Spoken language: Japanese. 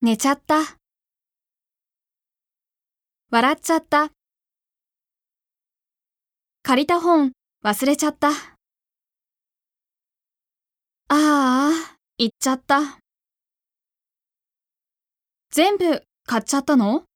寝ちゃった。笑っちゃった。借りた本忘れちゃった。ああ、行っちゃった。全部買っちゃったの？